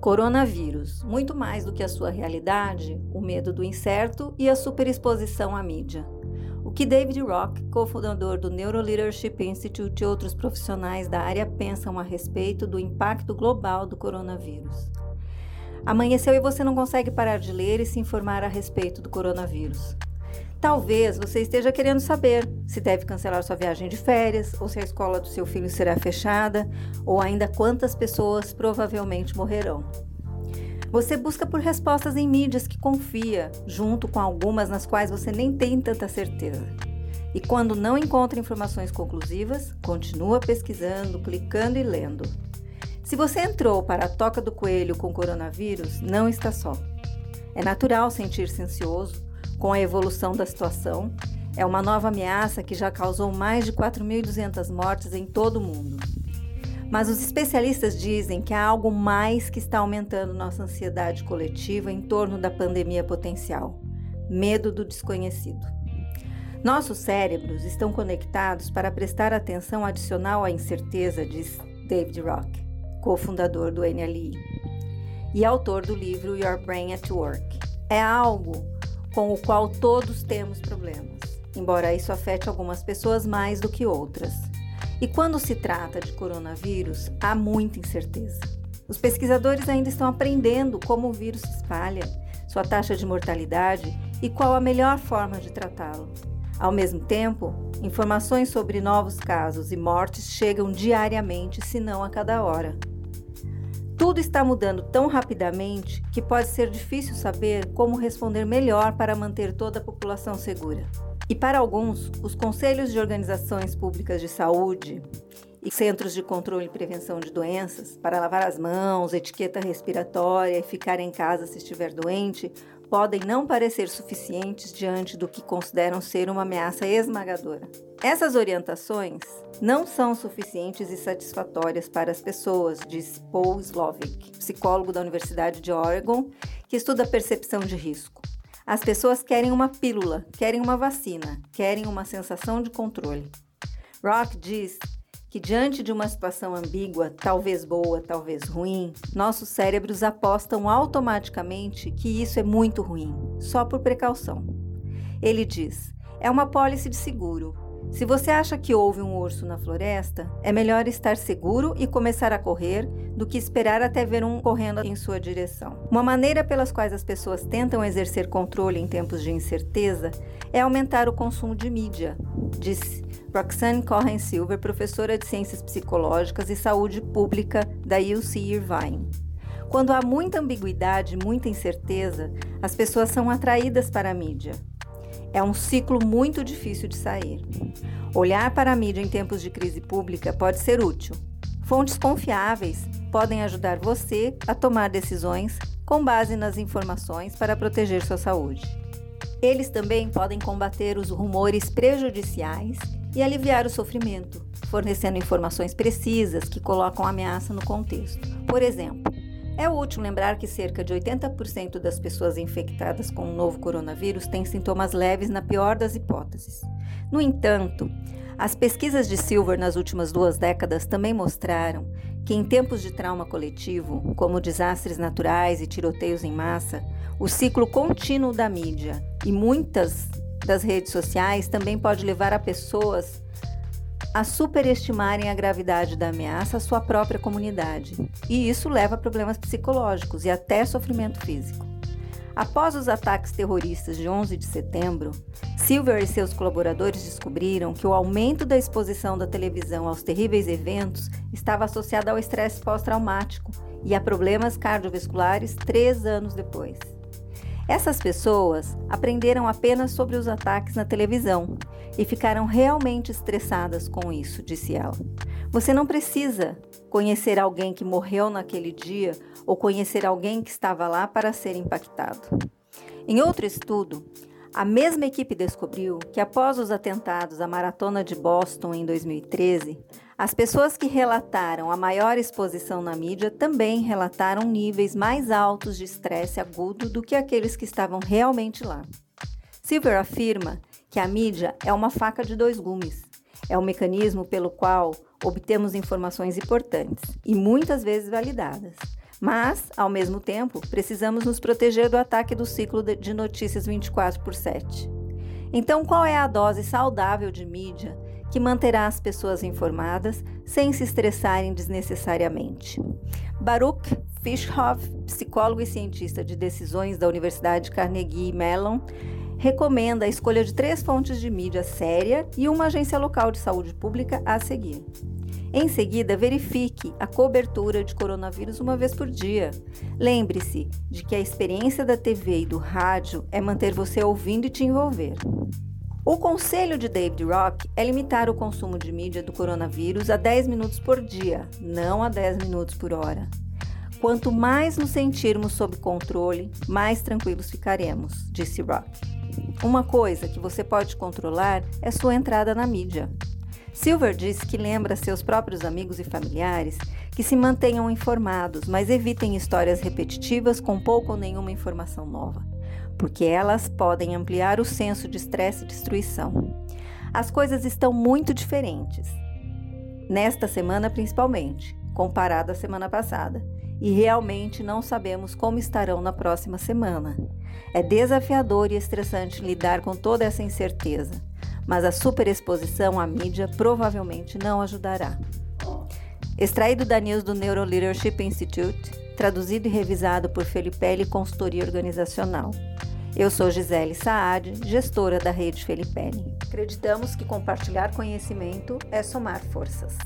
Coronavírus, muito mais do que a sua realidade, o medo do incerto e a superexposição à mídia. O que David Rock, cofundador do Neuroleadership Institute e outros profissionais da área pensam a respeito do impacto global do coronavírus. Amanheceu e você não consegue parar de ler e se informar a respeito do coronavírus. Talvez você esteja querendo saber se deve cancelar sua viagem de férias, ou se a escola do seu filho será fechada, ou ainda quantas pessoas provavelmente morrerão. Você busca por respostas em mídias que confia, junto com algumas nas quais você nem tem tanta certeza. E quando não encontra informações conclusivas, continua pesquisando, clicando e lendo. Se você entrou para a toca do coelho com coronavírus, não está só. É natural sentir-se ansioso com a evolução da situação, é uma nova ameaça que já causou mais de 4.200 mortes em todo o mundo. Mas os especialistas dizem que há algo mais que está aumentando nossa ansiedade coletiva em torno da pandemia potencial: medo do desconhecido. Nossos cérebros estão conectados para prestar atenção adicional à incerteza, diz David Rock, cofundador do NLI e autor do livro Your Brain at Work. É algo com o qual todos temos problemas, embora isso afete algumas pessoas mais do que outras. E quando se trata de coronavírus, há muita incerteza. Os pesquisadores ainda estão aprendendo como o vírus se espalha, sua taxa de mortalidade e qual a melhor forma de tratá-lo. Ao mesmo tempo, informações sobre novos casos e mortes chegam diariamente, se não a cada hora. Tudo está mudando tão rapidamente que pode ser difícil saber como responder melhor para manter toda a população segura. E para alguns, os conselhos de organizações públicas de saúde e centros de controle e prevenção de doenças para lavar as mãos, etiqueta respiratória e ficar em casa se estiver doente podem não parecer suficientes diante do que consideram ser uma ameaça esmagadora. Essas orientações não são suficientes e satisfatórias para as pessoas, diz Paul Slovic, psicólogo da Universidade de Oregon, que estuda a percepção de risco. As pessoas querem uma pílula, querem uma vacina, querem uma sensação de controle. Rock diz que diante de uma situação ambígua, talvez boa, talvez ruim, nossos cérebros apostam automaticamente que isso é muito ruim, só por precaução. Ele diz: é uma pólice de seguro. Se você acha que houve um urso na floresta, é melhor estar seguro e começar a correr do que esperar até ver um correndo em sua direção. Uma maneira pelas quais as pessoas tentam exercer controle em tempos de incerteza é aumentar o consumo de mídia, disse Roxanne Cohen Silver, professora de Ciências Psicológicas e Saúde Pública da UC Irvine. Quando há muita ambiguidade, muita incerteza, as pessoas são atraídas para a mídia. É um ciclo muito difícil de sair. Olhar para a mídia em tempos de crise pública pode ser útil. Fontes confiáveis podem ajudar você a tomar decisões com base nas informações para proteger sua saúde. Eles também podem combater os rumores prejudiciais e aliviar o sofrimento, fornecendo informações precisas que colocam a ameaça no contexto. Por exemplo, é útil lembrar que cerca de 80% das pessoas infectadas com o novo coronavírus têm sintomas leves na pior das hipóteses. No entanto, as pesquisas de Silver nas últimas duas décadas também mostraram que, em tempos de trauma coletivo, como desastres naturais e tiroteios em massa, o ciclo contínuo da mídia e muitas das redes sociais também pode levar a pessoas a superestimarem a gravidade da ameaça à sua própria comunidade, e isso leva a problemas psicológicos e até sofrimento físico. Após os ataques terroristas de 11 de setembro, Silver e seus colaboradores descobriram que o aumento da exposição da televisão aos terríveis eventos estava associado ao estresse pós-traumático e a problemas cardiovasculares três anos depois. Essas pessoas aprenderam apenas sobre os ataques na televisão e ficaram realmente estressadas com isso, disse ela. Você não precisa conhecer alguém que morreu naquele dia ou conhecer alguém que estava lá para ser impactado. Em outro estudo, a mesma equipe descobriu que após os atentados à maratona de Boston em 2013, as pessoas que relataram a maior exposição na mídia também relataram níveis mais altos de estresse agudo do que aqueles que estavam realmente lá. Silver afirma que a mídia é uma faca de dois gumes. É o mecanismo pelo qual obtemos informações importantes e muitas vezes validadas. Mas, ao mesmo tempo, precisamos nos proteger do ataque do ciclo de notícias 24 por 7. Então, qual é a dose saudável de mídia que manterá as pessoas informadas sem se estressarem desnecessariamente? Baruch Fischhoff, psicólogo e cientista de decisões da Universidade Carnegie Mellon, recomenda a escolha de três fontes de mídia séria e uma agência local de saúde pública a seguir. Em seguida, verifique a cobertura de coronavírus uma vez por dia. Lembre-se de que a experiência da TV e do rádio é manter você ouvindo e te envolver. O conselho de David Rock é limitar o consumo de mídia do coronavírus a 10 minutos por dia, não a 10 minutos por hora. Quanto mais nos sentirmos sob controle, mais tranquilos ficaremos, disse Rock. Uma coisa que você pode controlar é sua entrada na mídia. Silver disse que lembra seus próprios amigos e familiares que se mantenham informados, mas evitem histórias repetitivas com pouca ou nenhuma informação nova, porque elas podem ampliar o senso de estresse e destruição. As coisas estão muito diferentes, nesta semana principalmente, comparado à semana passada e realmente não sabemos como estarão na próxima semana. É desafiador e estressante lidar com toda essa incerteza, mas a superexposição à mídia provavelmente não ajudará. Extraído da news do Neuro Leadership Institute, traduzido e revisado por Felipelli Consultoria Organizacional. Eu sou Gisele Saad, gestora da rede Felipelli. Acreditamos que compartilhar conhecimento é somar forças.